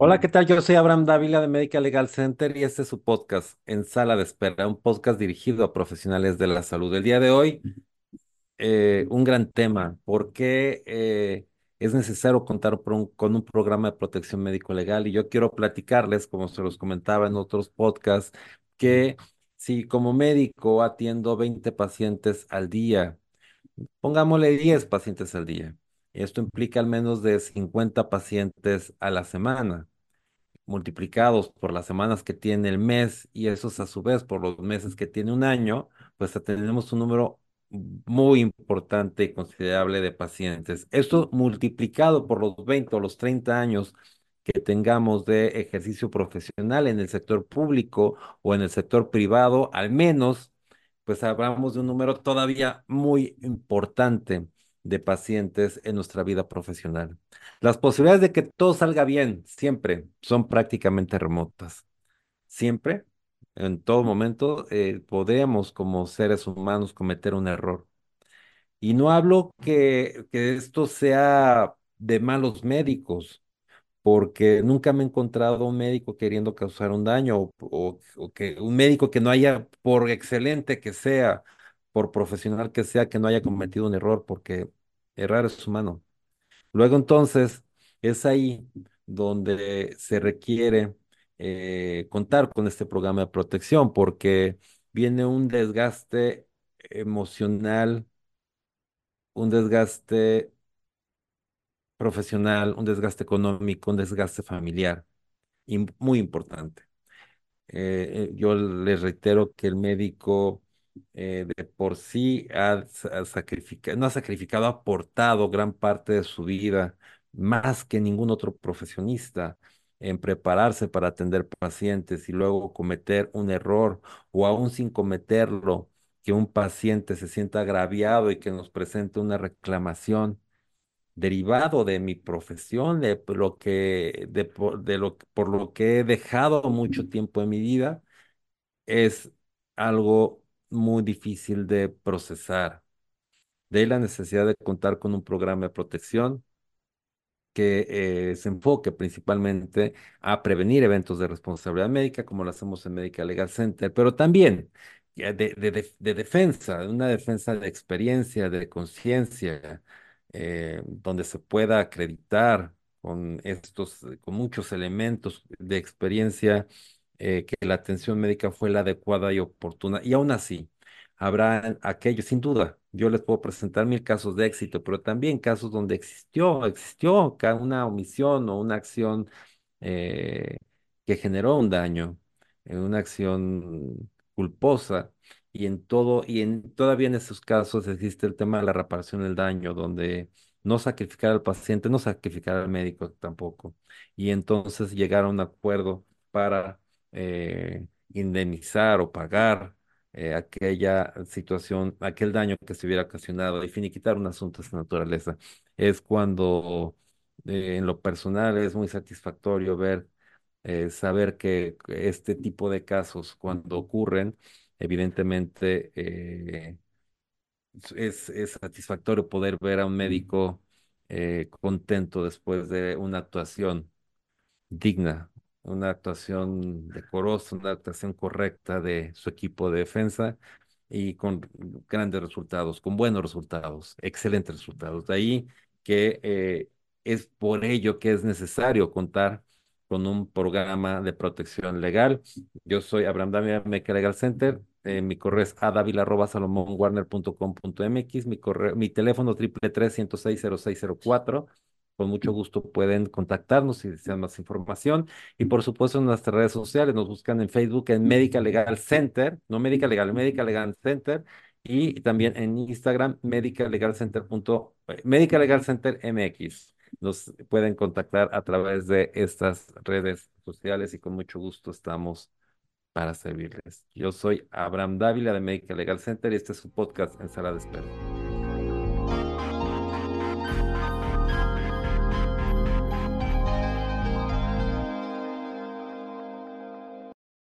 Hola, ¿qué tal? Yo soy Abraham Dávila de Medical Legal Center y este es su podcast En Sala de Espera, un podcast dirigido a profesionales de la salud. El día de hoy, eh, un gran tema, ¿por qué eh, es necesario contar con un programa de protección médico-legal? Y yo quiero platicarles, como se los comentaba en otros podcasts, que si como médico atiendo 20 pacientes al día, pongámosle 10 pacientes al día, esto implica al menos de 50 pacientes a la semana multiplicados por las semanas que tiene el mes y esos a su vez por los meses que tiene un año, pues tenemos un número muy importante y considerable de pacientes. Esto multiplicado por los 20 o los 30 años que tengamos de ejercicio profesional en el sector público o en el sector privado, al menos, pues hablamos de un número todavía muy importante de pacientes en nuestra vida profesional. Las posibilidades de que todo salga bien siempre son prácticamente remotas. Siempre, en todo momento, eh, podemos como seres humanos cometer un error. Y no hablo que, que esto sea de malos médicos, porque nunca me he encontrado un médico queriendo causar un daño o, o- o que un médico que no haya, por excelente que sea, por profesional que sea, que no haya cometido un error, porque errar es humano. Luego entonces es ahí donde se requiere eh, contar con este programa de protección porque viene un desgaste emocional, un desgaste profesional, un desgaste económico, un desgaste familiar im- muy importante. Eh, eh, yo les reitero que el médico eh, de por sí ha, sa- sacrificado, no ha sacrificado, ha aportado gran parte de su vida, más que ningún otro profesionista, en prepararse para atender pacientes y luego cometer un error o aún sin cometerlo, que un paciente se sienta agraviado y que nos presente una reclamación derivado de mi profesión, de lo que, de, de lo, por lo que he dejado mucho tiempo en mi vida, es algo muy difícil de procesar. De ahí la necesidad de contar con un programa de protección que eh, se enfoque principalmente a prevenir eventos de responsabilidad médica, como lo hacemos en Medical Legal Center, pero también de, de, de- de defensa, una defensa de experiencia, de conciencia, eh, donde se pueda acreditar con estos, con muchos elementos de experiencia, eh, que la atención médica fue la adecuada y oportuna. Y aún así, Habrá aquellos, sin duda, yo les puedo presentar mil casos de éxito, pero también casos donde existió, existió una omisión o una acción eh, que generó un daño, eh, una acción culposa. Y en todo, y en todavía en esos casos existe el tema de la reparación del daño, donde no sacrificar al paciente, no sacrificar al médico tampoco. Y entonces llegar a un acuerdo para eh, indemnizar o pagar eh, aquella situación, aquel daño que se hubiera ocasionado y finiquitar un asunto de esta naturaleza. Es cuando eh, en lo personal es muy satisfactorio ver, saber que este tipo de casos, cuando ocurren, evidentemente es, es satisfactorio poder ver a un médico contento después de una actuación digna, una actuación decorosa, una actuación correcta de su equipo de defensa y con grandes resultados, con buenos resultados, excelentes resultados. De ahí que eh, es por ello que es necesario contar con un programa de protección legal. Yo soy Abraham Damián Meca Legal Center. Eh, mi correo es adavila.salomonwarner.com.mx. Mi, correo, mi teléfono 333 106 0604 con mucho gusto pueden contactarnos si desean más información. Y por supuesto en nuestras redes sociales nos buscan en Facebook en Medical Legal Center, no Medical Legal, Medical Legal Center. Y también en Instagram, Medical Legal Center. punto- eh, Medical Legal Center MX. Nos pueden contactar a través de estas redes sociales y con mucho gusto estamos para servirles. Yo soy Abraham Dávila de Medical Legal Center y este es su podcast en sala de espera.